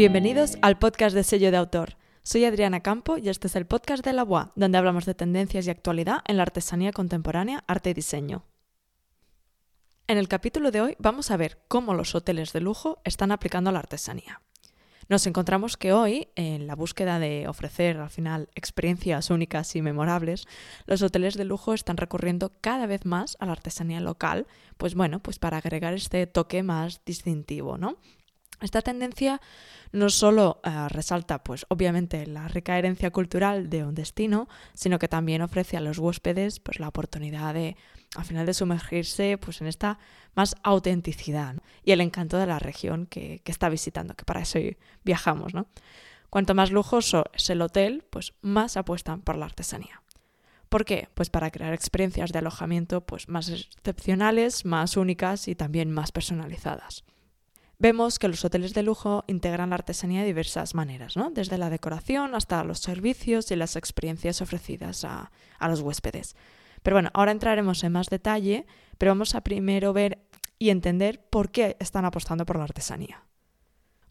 Bienvenidos al podcast de sello de autor. Soy Adriana Campo y este es el podcast de la UA, donde hablamos de tendencias y actualidad en la artesanía contemporánea, arte y diseño. En el capítulo de hoy vamos a ver cómo los hoteles de lujo están aplicando la artesanía. Nos encontramos que hoy, en la búsqueda de ofrecer al final experiencias únicas y memorables, los hoteles de lujo están recurriendo cada vez más a la artesanía local, pues bueno, pues para agregar este toque más distintivo, ¿no? Esta tendencia no solo eh, resalta, pues obviamente, la rica herencia cultural de un destino, sino que también ofrece a los huéspedes pues, la oportunidad de, al final, de sumergirse pues, en esta más autenticidad y el encanto de la región que, que, está visitando, que para eso viajamos. ¿no? Cuanto más lujoso es el hotel, pues más apuestan por la artesanía. ¿Por qué? Pues para crear experiencias de alojamiento pues, más excepcionales, más únicas y también más personalizadas vemos que los hoteles de lujo integran la artesanía de diversas maneras, ¿no? desde la decoración hasta los servicios y las experiencias ofrecidas a, a, los huéspedes. Pero bueno, ahora entraremos en más detalle, pero vamos a primero ver y entender por qué están apostando por la artesanía.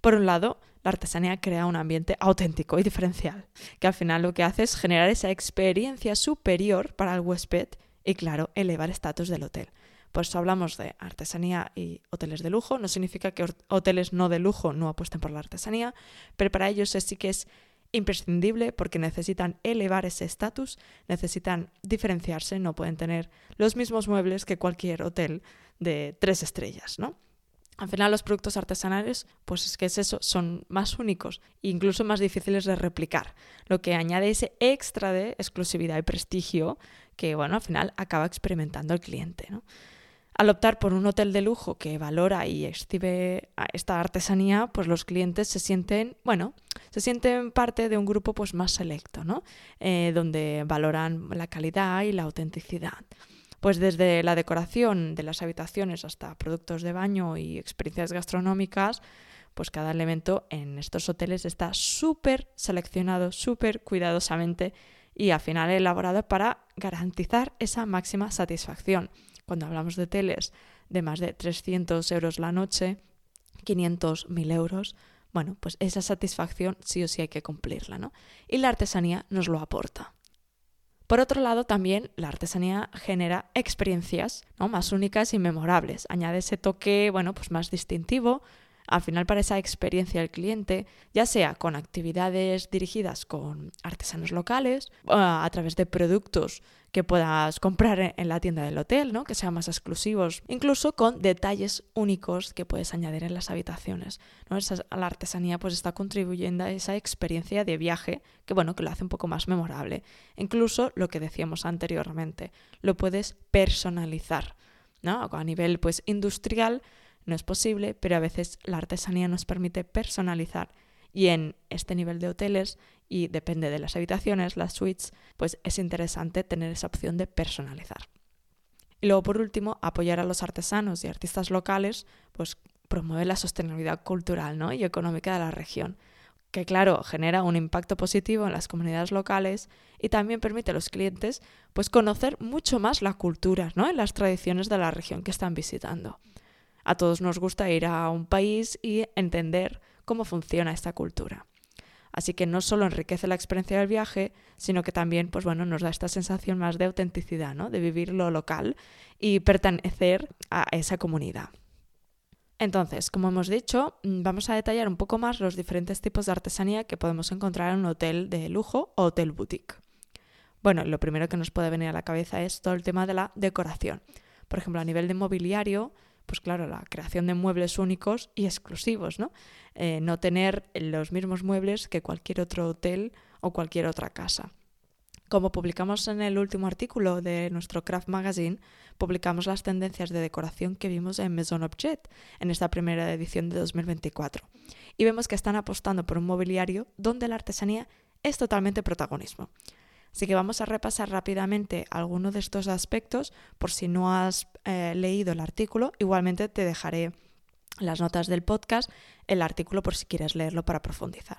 Por un lado, la artesanía crea un ambiente auténtico y diferencial, que al final lo que hace es generar esa experiencia superior para el huésped y, claro, elevar el estatus del hotel pues hablamos de artesanía y hoteles de lujo. No significa que hoteles no de lujo no apuesten por la artesanía, pero para ellos sí que es imprescindible porque necesitan elevar ese estatus, necesitan diferenciarse, no pueden tener los mismos muebles que cualquier hotel de tres estrellas, ¿no? Al final los productos artesanales, pues es que es eso, son más únicos e incluso más difíciles de replicar, lo que añade ese extra de exclusividad y prestigio que, bueno, al final acaba experimentando el cliente, ¿no? Al optar por un hotel de lujo que valora y exhibe esta artesanía, pues los clientes se sienten, bueno, se sienten parte de un grupo pues más selecto, ¿no? Eh, donde valoran la calidad y la autenticidad. Pues desde la decoración de las habitaciones hasta productos de baño y experiencias gastronómicas, pues cada elemento en estos hoteles está súper seleccionado, súper cuidadosamente y al final elaborado para garantizar esa máxima satisfacción cuando hablamos de teles de más de 300 euros la noche, 500, 1000 euros, bueno, pues esa satisfacción sí o sí hay que cumplirla, ¿no? Y la artesanía nos lo aporta. Por otro lado, también la artesanía genera experiencias ¿no? más únicas y memorables. Añade ese toque, bueno, pues más distintivo, al final para esa experiencia del cliente, ya sea con actividades dirigidas con artesanos locales, a través de productos que puedas comprar en la tienda del hotel, ¿no? que sean más exclusivos, incluso con detalles únicos que puedes añadir en las habitaciones. ¿no? Esa, la artesanía pues está contribuyendo a esa experiencia de viaje que bueno, que lo hace un poco más memorable. Incluso lo que decíamos anteriormente, lo puedes personalizar. ¿no? A nivel pues industrial no es posible, pero a veces la artesanía nos permite personalizar y en este nivel de hoteles y depende de las habitaciones, las suites, pues es interesante tener esa opción de personalizar. Y luego, por último, apoyar a los artesanos y artistas locales, pues promueve la sostenibilidad cultural ¿no? y económica de la región, que claro, genera un impacto positivo en las comunidades locales y también permite a los clientes pues conocer mucho más la cultura, ¿no? y las tradiciones de la región que están visitando. A todos nos gusta ir a un país y entender cómo funciona esta cultura. Así que no solo enriquece la experiencia del viaje, sino que también pues bueno, nos da esta sensación más de autenticidad, ¿no? de vivir lo local y pertenecer a esa comunidad. Entonces, como hemos dicho, vamos a detallar un poco más los diferentes tipos de artesanía que podemos encontrar en un hotel de lujo o hotel boutique. Bueno, lo primero que nos puede venir a la cabeza es todo el tema de la decoración. Por ejemplo, a nivel de mobiliario, pues claro, la creación de muebles únicos y exclusivos, ¿no? Eh, no tener los mismos muebles que cualquier otro hotel o cualquier otra casa. Como publicamos en el último artículo de nuestro Craft Magazine, publicamos las tendencias de decoración que vimos en Maison Objet en esta primera edición de 2024. Y vemos que están apostando por un mobiliario donde la artesanía es totalmente protagonismo. Así que vamos a repasar rápidamente algunos de estos aspectos por si no has eh, leído el artículo. Igualmente te dejaré las notas del podcast, el artículo por si quieres leerlo para profundizar.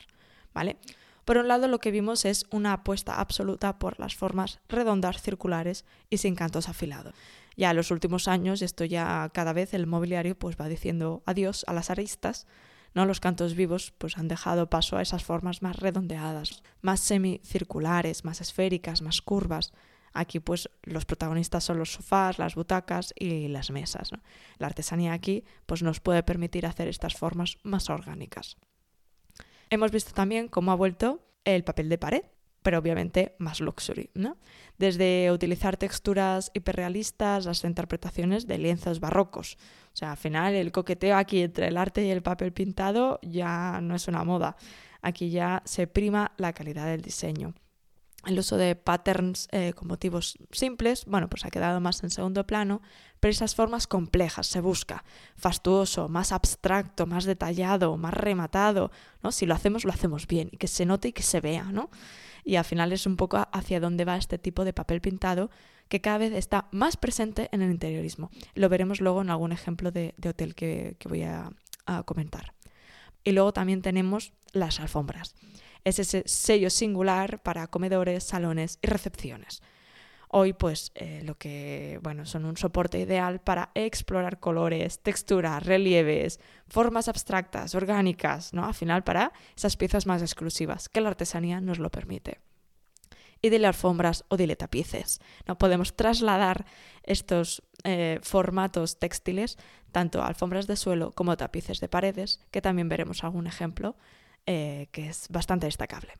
¿Vale? Por un lado, lo que vimos es una apuesta absoluta por las formas redondas, circulares y sin cantos afilados. Ya en los últimos años, esto ya cada vez el mobiliario pues va diciendo adiós a las aristas ¿no? Los cantos vivos pues, han dejado paso a esas formas más redondeadas, más semicirculares, más esféricas, más curvas. Aquí pues los protagonistas son los sofás, las butacas y las mesas. La artesanía aquí pues, nos puede permitir hacer estas formas más orgánicas. Hemos visto también cómo ha vuelto el papel de pared, pero obviamente más luxury, ¿no? Desde utilizar texturas hiperrealistas hasta interpretaciones de lienzos barrocos. O sea, al final el coqueteo aquí entre el arte y el papel pintado ya no es una moda. Aquí ya se prima la calidad del diseño. El uso de patterns eh, con motivos simples, bueno, pues ha quedado más en segundo plano, pero esas formas complejas se busca, fastuoso, más abstracto, más detallado, más rematado, ¿no? Si lo hacemos, lo hacemos bien, y que se note y que se vea, ¿no? Y al final es un poco hacia dónde va este tipo de papel pintado que cada vez está más presente en el interiorismo. Lo veremos luego en algún ejemplo de, hotel que, voy a comentar. Y luego también tenemos las alfombras es ese sello singular para comedores, salones y recepciones. Hoy, pues, eh, lo que, bueno, son un soporte ideal para explorar colores, texturas, relieves, formas abstractas, orgánicas, ¿no? Al final, para esas piezas más exclusivas, que la artesanía nos lo permite. Y dile alfombras o dile tapices. ¿no? Podemos trasladar estos eh, formatos textiles tanto a alfombras de suelo como a tapices de paredes, que también veremos algún ejemplo eh, que es bastante destacable.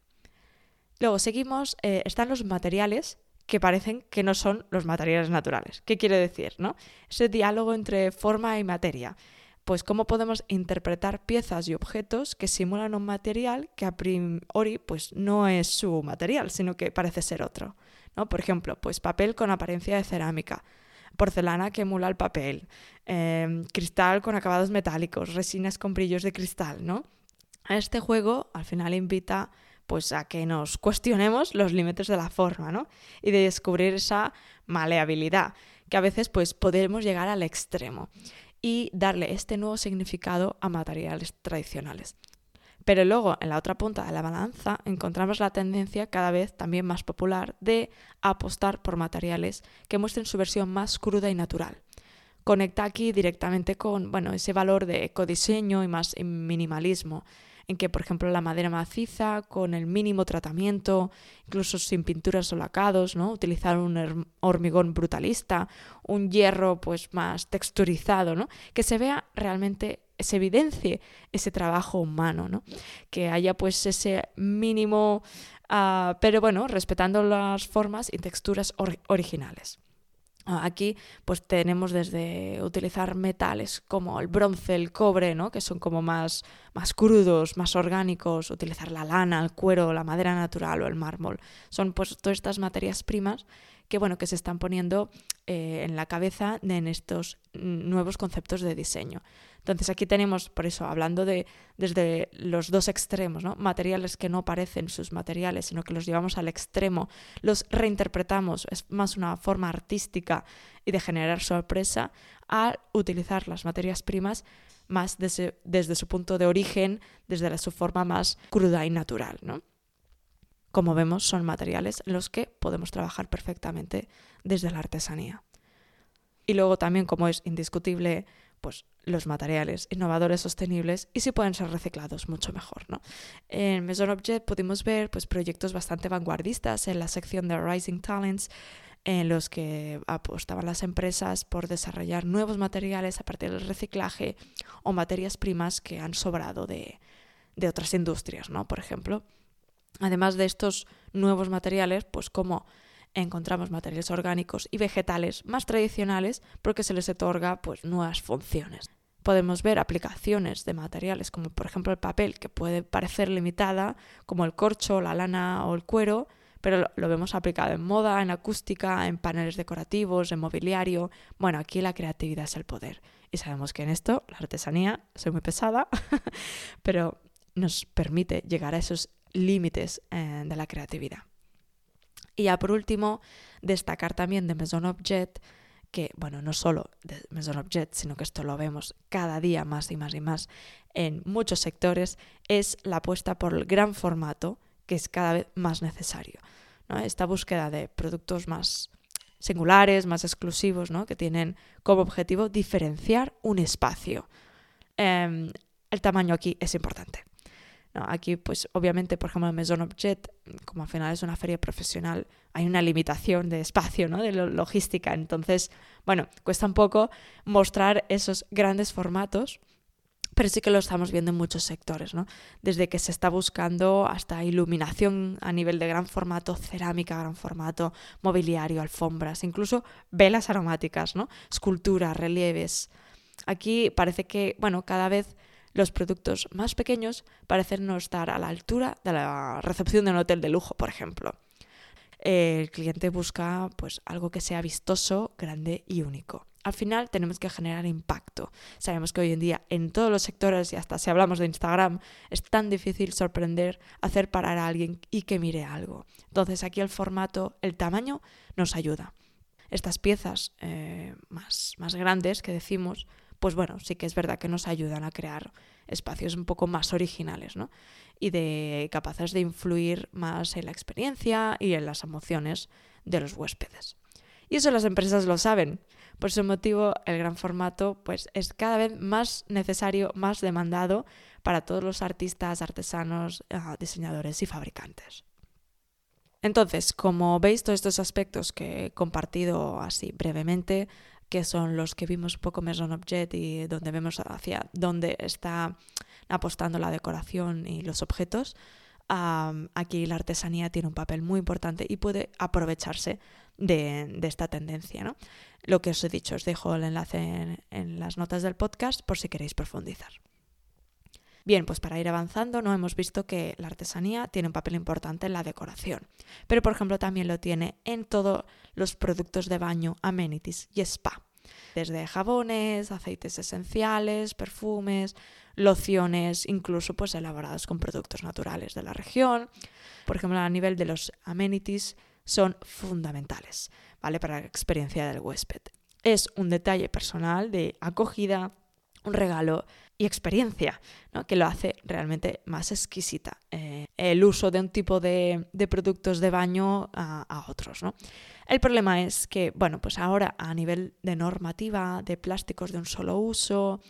Luego seguimos, están los materiales que parecen que no son los materiales naturales. ¿Qué quiere decir? ¿no? Ese diálogo entre forma y materia. Pues cómo podemos interpretar piezas y objetos que simulan un material que a priori pues, no es su material, sino que parece ser otro. ¿no? Por ejemplo, pues papel con apariencia de cerámica, porcelana que emula el papel, eh, cristal con acabados metálicos, resinas con brillos de cristal, ¿no? Este juego al final invita pues a que nos cuestionemos los límites de la forma, ¿no? Y de descubrir esa maleabilidad, que a veces pues podemos llegar al extremo y darle este nuevo significado a materiales tradicionales. Pero luego, en la otra punta de la balanza, encontramos la tendencia cada vez también más popular de apostar por materiales que muestren su versión más cruda y natural. Conecta aquí directamente con bueno, ese valor de ecodiseño y más minimalismo en que, por ejemplo, la madera maciza, con el mínimo tratamiento, incluso sin pinturas o lacados, ¿no? Utilizar un hormigón brutalista, un hierro pues más texturizado, ¿no? Que se vea realmente se evidencie ese trabajo humano, ¿no? Que haya pues ese mínimo, uh, pero bueno, respetando las formas y texturas or originales. Aquí pues tenemos desde utilizar metales como el bronce, el cobre, ¿no? que son como más, más crudos, más orgánicos, utilizar la lana, el cuero, la madera natural o el mármol. Son pues todas estas materias primas que bueno, que se están poniendo eh, en la cabeza en estos nuevos conceptos de diseño. Entonces aquí tenemos, por eso, hablando de desde los dos extremos, ¿no? materiales que no parecen sus materiales, sino que los llevamos al extremo, los reinterpretamos, es más una forma artística y de generar sorpresa, a utilizar las materias primas más desde, desde su punto de origen, desde su forma más cruda y natural. ¿no? Como vemos, son materiales en los que podemos trabajar perfectamente desde la artesanía. Y luego también, como es indiscutible, pues los materiales innovadores sostenibles y si pueden ser reciclados mucho mejor. ¿no? En Maison Objet pudimos ver pues, proyectos bastante vanguardistas en la sección de Rising Talents en los que apostaban las empresas por desarrollar nuevos materiales a partir del reciclaje o materias primas que han sobrado de, de otras industrias, ¿no? por ejemplo. Además de estos nuevos materiales, pues como encontramos materiales orgánicos y vegetales más tradicionales porque se les otorga pues, nuevas funciones. Podemos ver aplicaciones de materiales como por ejemplo el papel, que puede parecer limitada, como el corcho, la lana o el cuero, pero lo vemos aplicado en moda, en acústica, en paneles decorativos, en mobiliario. Bueno, aquí la creatividad es el poder. Y sabemos que en esto la artesanía, soy muy pesada, pero nos permite llegar a esos límites eh, de la creatividad. Y ya por último, destacar también de Maison Objet que, bueno, no solo de Maison Objet, sino que esto lo vemos cada día más y más y más en muchos sectores, es la apuesta por el gran formato, que es cada vez más necesario. Esta búsqueda de productos más singulares, más exclusivos, que tienen como objetivo diferenciar un espacio. Em, el tamaño aquí es importante. Aquí, pues obviamente, por ejemplo, en Maison Objet, como al final es una feria profesional, hay una limitación de espacio, ¿no? de logística. Entonces, bueno, cuesta un poco mostrar esos grandes formatos, pero sí que lo estamos viendo en muchos sectores, ¿no? Desde que se está buscando hasta iluminación a nivel de gran formato, cerámica gran formato, mobiliario, alfombras, incluso velas aromáticas, ¿no? Esculturas, relieves. Aquí parece que, bueno, cada vez los productos más pequeños parecen no estar a la altura de la recepción de un hotel de lujo, por ejemplo. El cliente busca pues algo que sea vistoso, grande y único. Al final tenemos que generar impacto. Sabemos que hoy en día en todos los sectores y hasta si hablamos de Instagram es tan difícil sorprender, hacer parar a alguien y que mire algo. Entonces aquí el formato, el tamaño nos ayuda. Estas piezas eh, más, más grandes que decimos pues bueno, sí que es verdad que nos ayudan a crear espacios un poco más originales, ¿no? Y de capaces de influir más en la experiencia y en las emociones de los huéspedes. Y eso las empresas lo saben. Por ese motivo, el gran formato pues, es cada vez más necesario, más demandado para todos los artistas, artesanos, ah, diseñadores y fabricantes. Entonces, como veis, todos estos aspectos que he compartido así brevemente que son los que vimos un poco Maison Objet y donde vemos hacia dónde está apostando la decoración y los objetos. aquí la artesanía tiene un papel muy importante y puede aprovecharse de, esta tendencia. ¿no? Lo que os he dicho, os dejo el enlace en, en las notas del podcast por si queréis profundizar. Bien, pues para ir avanzando, no hemos visto que la artesanía tiene un papel importante en la decoración, pero por ejemplo también lo tiene en todos los productos de baño, amenities y spa. Desde jabones, aceites esenciales, perfumes, lociones, incluso pues elaborados con productos naturales de la región. Por ejemplo, a nivel de los amenities son fundamentales, ¿vale? Para la experiencia del huésped. Es un detalle personal de acogida, un regalo y experiencia, ¿no? que lo hace realmente más exquisita eh, el uso de un tipo de, productos de baño a, otros. ¿no? El problema es que, bueno, pues ahora a nivel de normativa de plásticos de un solo uso,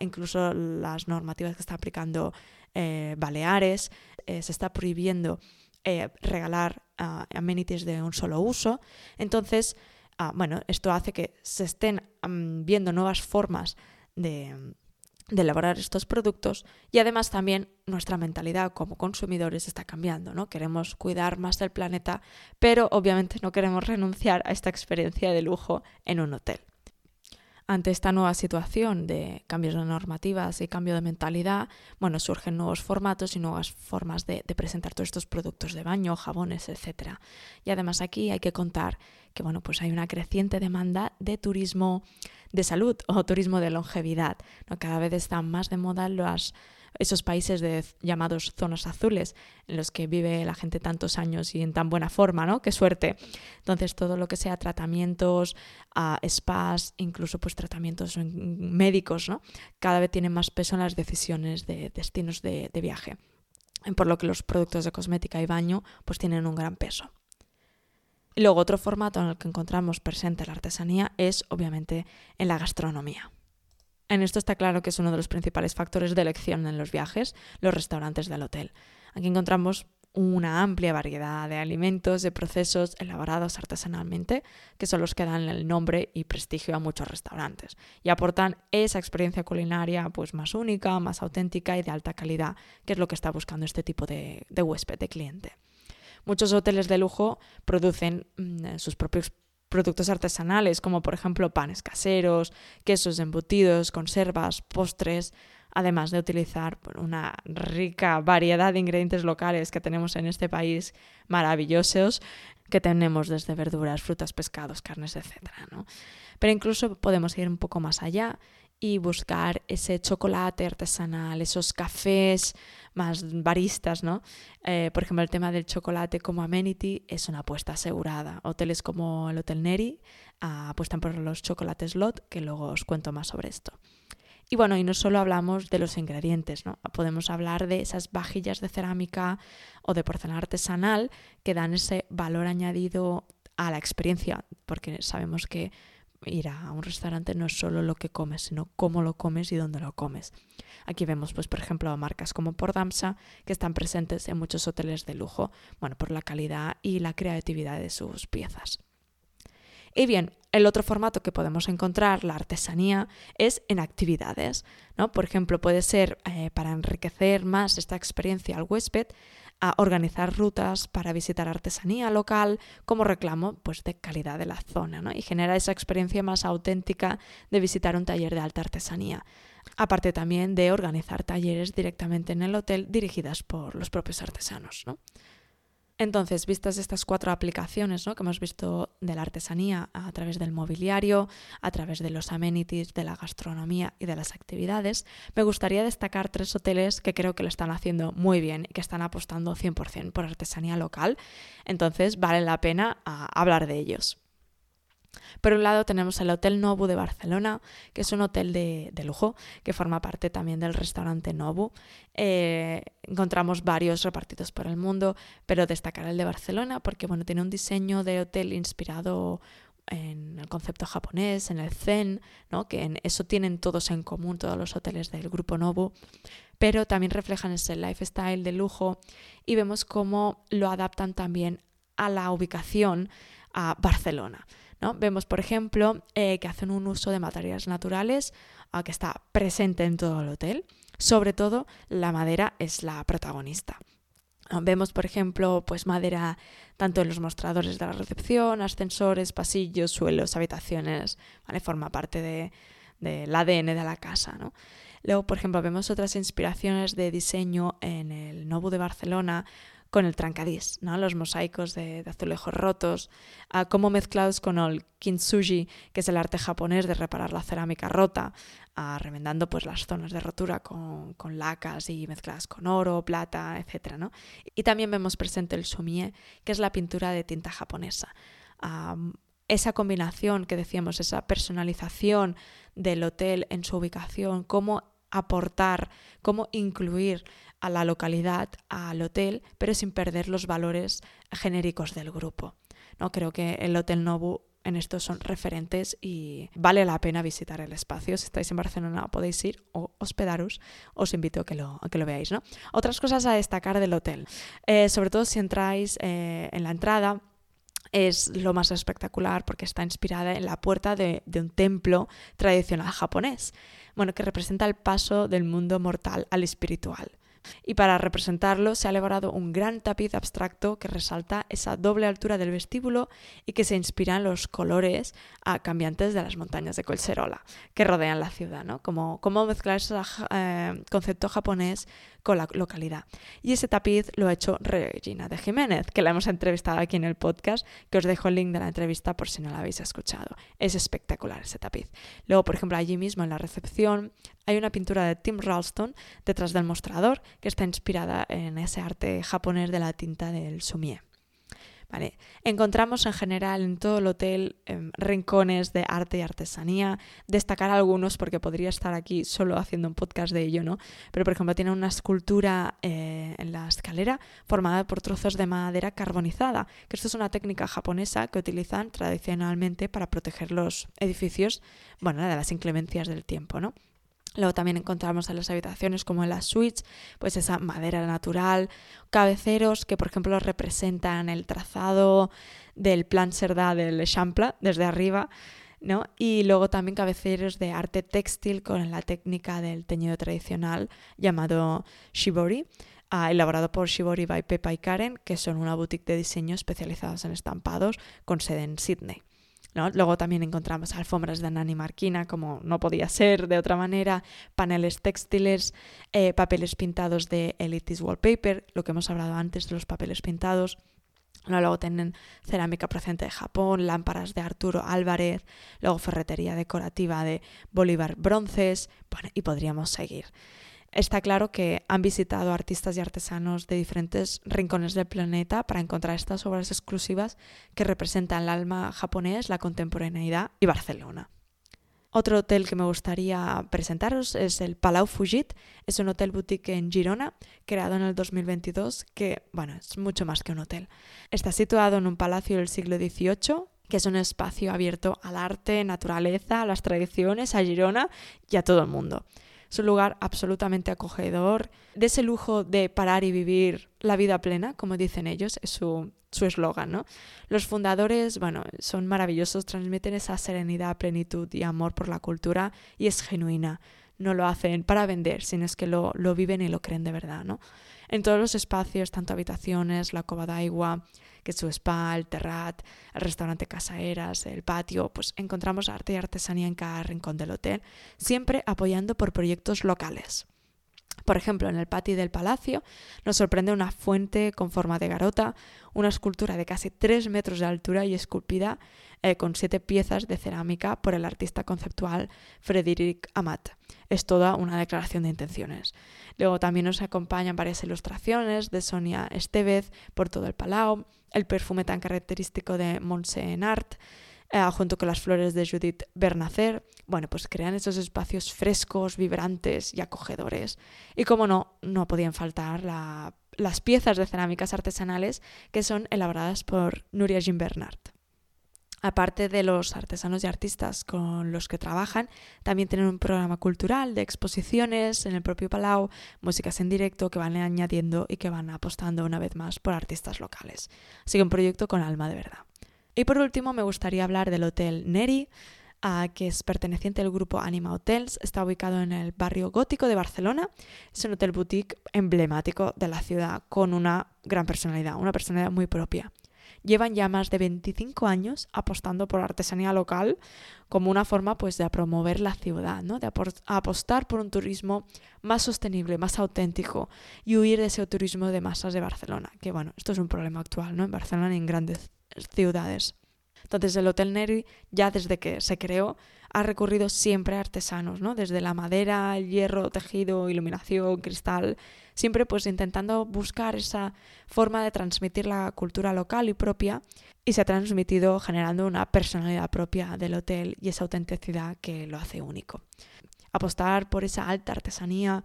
incluso las normativas que está aplicando eh, Baleares, eh, se está prohibiendo regalar amenities de un solo uso. Entonces, ah, bueno, esto hace que se estén mm, viendo nuevas formas de, elaborar estos productos y además también nuestra mentalidad como consumidores está cambiando, ¿no? Queremos cuidar más del planeta, pero obviamente no queremos renunciar a esta experiencia de lujo en un hotel. Ante esta nueva situación de cambios de normativas y cambio de mentalidad, bueno, surgen nuevos formatos y nuevas formas de, presentar todos estos productos de baño, jabones, etc. Y además aquí hay que contar que bueno, pues hay una creciente demanda de turismo de salud o turismo de longevidad. Cada vez están más de moda los, esos países de, llamados zonas azules, en los que vive la gente tantos años y en tan buena forma, ¿no? Qué suerte. Entonces, todo lo que sea tratamientos, uh, spas, incluso pues tratamientos médicos, ¿no? Cada vez tienen más peso en las decisiones de destinos de, de viaje. Por lo que los productos de cosmética y baño pues tienen un gran peso. Y luego otro formato en el que encontramos presente la artesanía es obviamente en la gastronomía. En esto está claro que es uno de los principales factores de elección en los viajes, los restaurantes del hotel. Aquí encontramos una amplia variedad de alimentos, de procesos elaborados artesanalmente, que son los que dan el nombre y prestigio a muchos restaurantes y aportan esa experiencia culinaria pues más única, más auténtica y de alta calidad, que es lo que está buscando este tipo de, de huésped, de cliente. Muchos hoteles de lujo producen mm, sus propios productos artesanales, como por ejemplo panes caseros, quesos embutidos, conservas, postres, además de utilizar una rica variedad de ingredientes locales que tenemos en este país maravillosos, que tenemos desde verduras, frutas, pescados, carnes, etc. Pero incluso podemos ir un poco más allá y buscar ese chocolate artesanal, esos cafés más baristas, ¿no? Eh, por ejemplo, el tema del chocolate como amenity es una apuesta asegurada. Hoteles como el Hotel Neri ah, apuestan por los chocolates Lot, que luego os cuento más sobre esto. Y bueno, y no solo hablamos de los ingredientes, ¿no? Podemos hablar de esas vajillas de cerámica o de porcelana artesanal que dan ese valor añadido a la experiencia, porque sabemos que ir a un restaurante no es solo lo que comes, sino cómo lo comes y dónde lo comes. Aquí vemos, pues, por ejemplo, marcas como Pordamsa, que están presentes en muchos hoteles de lujo, bueno, por la calidad y la creatividad de sus piezas. Y bien, el otro formato que podemos encontrar, la artesanía, es en actividades. ¿no? Por ejemplo, puede ser eh, para enriquecer más esta experiencia al huésped, a organizar rutas para visitar artesanía local como reclamo pues, de calidad de la zona ¿no? y genera esa experiencia más auténtica de visitar un taller de alta artesanía. Aparte también de organizar talleres directamente en el hotel dirigidas por los propios artesanos. ¿no? Entonces, vistas estas cuatro aplicaciones ¿no? que hemos visto de la artesanía a través del mobiliario, a través de los amenities, de la gastronomía y de las actividades, me gustaría destacar tres hoteles que creo que lo están haciendo muy bien y que están apostando 100% por artesanía local. Entonces, vale la pena ah, hablar de ellos. Por un lado tenemos el Hotel Nobu de Barcelona, que es un hotel de, lujo que forma parte también del restaurante Nobu. Eh, encontramos varios repartidos por el mundo, pero destacar el de Barcelona porque bueno, tiene un diseño de hotel inspirado en el concepto japonés, en el zen, que en eso tienen todos en común, todos los hoteles del grupo Nobu, pero también reflejan ese lifestyle de lujo y vemos cómo lo adaptan también a la ubicación a Barcelona. Vemos, por ejemplo, eh, que hacen un uso de materiales naturales ah, que está presente en todo el hotel. Sobre todo, la madera es la protagonista. Ah, vemos, por ejemplo, pues madera tanto en los mostradores de la recepción, ascensores, pasillos, suelos, habitaciones. Forma parte de, del ADN de la casa, Luego, por ejemplo, vemos otras inspiraciones de diseño en el Nobu de Barcelona, con el trancadís, ¿no? los mosaicos de, azulejos rotos, como mezclados con el kintsugi, que es el arte japonés de reparar la cerámica rota, remendando pues, las zonas de rotura con, lacas y mezcladas con oro, plata, etc. ¿no? Y también vemos presente el sumie, que es la pintura de tinta japonesa. esa combinación que decíamos, esa personalización del hotel en su ubicación, cómo aportar, cómo incluir a la localidad, al hotel, pero sin perder los valores genéricos del grupo. ¿no? Creo que el Hotel Nobu en esto son referentes y vale la pena visitar el espacio. Si estáis en Barcelona podéis ir o hospedaros, os invito a que lo, que lo veáis. ¿no? Otras cosas a destacar del hotel, eh, sobre todo si entráis eh, en la entrada, es lo más espectacular porque está inspirada en la puerta de, de, un templo tradicional japonés, bueno, que representa el paso del mundo mortal al espiritual y para representarlo se ha elaborado un gran tapiz abstracto que resalta esa doble altura del vestíbulo y que se inspira en los colores cambiantes de las montañas de Colserola que rodean la ciudad, ¿no? Como, mezclar ese eh, concepto japonés con la localidad. Y ese tapiz lo ha hecho Regina de Jiménez, que la hemos entrevistado aquí en el podcast, que os dejo el link de la entrevista por si no la habéis escuchado. Es espectacular ese tapiz. Luego, por ejemplo, allí mismo en la recepción hay una pintura de Tim Ralston detrás del mostrador que está inspirada en ese arte japonés de la tinta del sumie. Encontramos en general en todo el hotel em, rincones de arte y artesanía, destacar algunos porque podría estar aquí solo haciendo un podcast de ello, ¿no? Pero por ejemplo tiene una escultura eh, en la escalera formada por trozos de madera carbonizada, que esto es una técnica japonesa que utilizan tradicionalmente para proteger los edificios, bueno, de las inclemencias del tiempo, ¿no? Luego también encontramos en las habitaciones como en las suites, pues esa madera natural, cabeceros que por ejemplo representan el trazado del plan Serda del Champla desde arriba, ¿no? Y luego también cabeceros de arte textil con la técnica del teñido tradicional llamado shibori, ah, elaborado por Shibori by Pepa y Karen, que son una boutique de diseño especializados en estampados con sede en Sydney. Luego también encontramos alfombras de Nani Marquina, como no podía ser de otra manera, paneles textiles, eh, papeles pintados de Elitis Wallpaper, lo que hemos hablado antes de los papeles pintados. Luego tienen cerámica procedente de Japón, lámparas de Arturo Álvarez, luego ferretería decorativa de Bolívar Bronces, y podríamos seguir. Está claro que han visitado artistas y artesanos de diferentes rincones del planeta para encontrar estas obras exclusivas que representan el alma japonés, la contemporaneidad y Barcelona. Otro hotel que me gustaría presentaros es el Palau Fugit. Es un hotel boutique en Girona, creado en el 2022, que, bueno, es mucho más que un hotel. Está situado en un palacio del siglo XVIII que es un espacio abierto al arte, naturaleza, a las tradiciones, a Girona y a todo el mundo. Es un lugar absolutamente acogedor, de ese lujo de parar y vivir la vida plena, como dicen ellos, es su eslogan, ¿no? Los fundadores, bueno, son maravillosos, transmiten esa serenidad, plenitud y amor por la cultura y es genuina. No lo hacen para vender, sino es que lo, lo viven y lo creen de verdad, ¿no? En todos los espacios, tanto habitaciones, la cova d'agua, que su spa, el terrat, el restaurante Casaeras, el patio, pues encontramos arte y artesanía en cada rincón del hotel, siempre apoyando por proyectos locales. Por ejemplo, en el patio del palacio nos sorprende una fuente con forma de garota, una escultura de casi 3 metros de altura y esculpida eh, con siete piezas de cerámica por el artista conceptual Frederic Amat. Es toda una declaración de intenciones. Luego también nos acompañan varias ilustraciones de Sonia Estevez por todo el Palau, el perfume tan característico de Montse Art, eh, junto con las flores de Judith Bernacer, bueno, pues crean esos espacios frescos, vibrantes y acogedores. Y como no, no podían faltar las piezas de cerámicas artesanales que son elaboradas por Nuria Gimbernard. Aparte de los artesanos y artistas con los que trabajan, también tienen un programa cultural de exposiciones en el propio Palau, músicas en directo que van añadiendo y que van apostando una vez más por artistas locales. Así que un proyecto con alma de verdad. Y por último me gustaría hablar del Hotel Neri, ah, que es perteneciente al grupo Anima Hotels. Está ubicado en el barrio gótico de Barcelona. Es un hotel boutique emblemático de la ciudad con una gran personalidad, una personalidad muy propia llevan ya más de 25 años apostando por artesanía local como una forma pues de promover la ciudad, ¿no? de apostar por un turismo más sostenible, más auténtico y huir de ese turismo de masas de Barcelona, que bueno, esto es un problema actual, ¿no? En Barcelona y en grandes ciudades. Entonces el Hotel Neri ya desde que se creó ha recurrido siempre a artesanos, ¿no? Desde la madera, el hierro, tejido, iluminación, cristal, siempre pues intentando buscar esa forma de transmitir la cultura local y propia y se ha transmitido generando una personalidad propia del hotel y esa autenticidad que lo hace único. Apostar por esa alta artesanía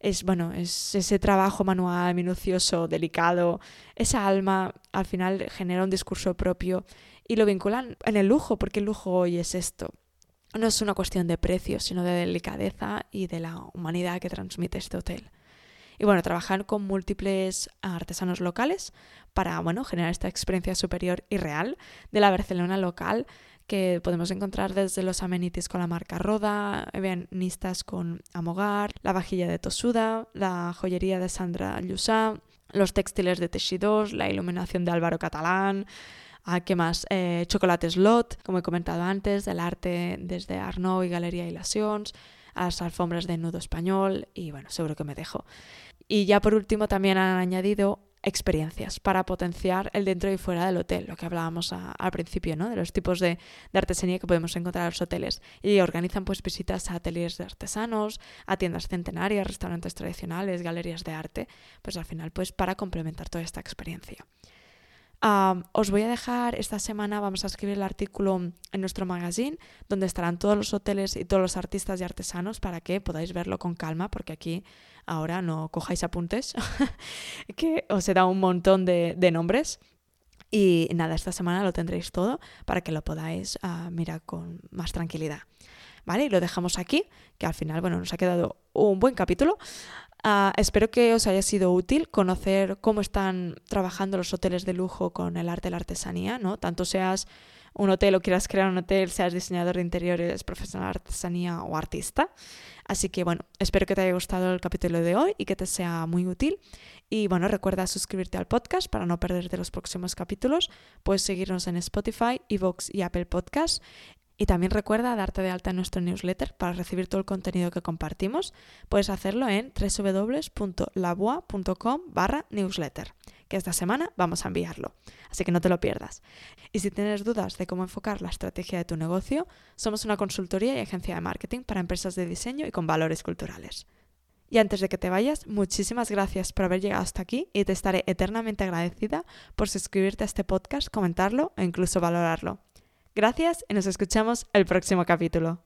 es bueno, es ese trabajo manual minucioso, delicado, esa alma al final genera un discurso propio y lo vinculan en el lujo, porque el lujo hoy es esto. No es una cuestión de precio, sino de delicadeza y de la humanidad que transmite este hotel. Y bueno, trabajar con múltiples artesanos locales para bueno, generar esta experiencia superior y real de la Barcelona local que podemos encontrar desde los amenities con la marca Roda, ebanistas con Amogar, la vajilla de Tosuda, la joyería de Sandra Llusá, los textiles de Teixidors, la iluminación de Álvaro Catalán, ¿A ¿Qué más? Eh, Chocolates Lot, como he comentado antes, del arte desde Arnaud y Galería Ilacions, a las alfombras de Nudo Español y bueno, seguro que me dejo. Y ya por último también han añadido experiencias para potenciar el dentro y fuera del hotel, lo que hablábamos al principio, ¿no? De los tipos de, de, artesanía que podemos encontrar en los hoteles. Y organizan pues visitas a ateliers de artesanos, a tiendas centenarias, restaurantes tradicionales, galerías de arte, pues al final pues para complementar toda esta experiencia os voy a dejar esta semana, vamos a escribir el artículo en nuestro magazine, donde estarán todos los hoteles y todos los artistas y artesanos para que podáis verlo con calma, porque aquí ahora no cojáis apuntes, que os he dado un montón de, nombres. Y nada, esta semana lo tendréis todo para que lo podáis uh, mirar con más tranquilidad. ¿Vale? Y lo dejamos aquí, que al final, bueno, nos ha quedado un buen capítulo. Ah, espero que os haya sido útil conocer cómo están trabajando los hoteles de lujo con el arte y la artesanía, ¿no? Tanto seas un hotel o quieras crear un hotel, seas diseñador de interiores, profesional de artesanía o artista. Así que bueno, espero que te haya gustado el capítulo de hoy y que te sea muy útil. Y bueno, recuerda suscribirte al podcast para no perderte los próximos capítulos. Puedes seguirnos en Spotify, Evox y Apple Podcasts. Y también recuerda darte de alta en nuestro newsletter para recibir todo el contenido que compartimos. Puedes hacerlo en www.laboa.com barra newsletter, que esta semana vamos a enviarlo. Así que no te lo pierdas. Y si tienes dudas de cómo enfocar la estrategia de tu negocio, somos una consultoría y agencia de marketing para empresas de diseño y con valores culturales. Y antes de que te vayas, muchísimas gracias por haber llegado hasta aquí y te estaré eternamente agradecida por suscribirte a este podcast, comentarlo e incluso valorarlo. Gracias y nos escuchamos el próximo capítulo.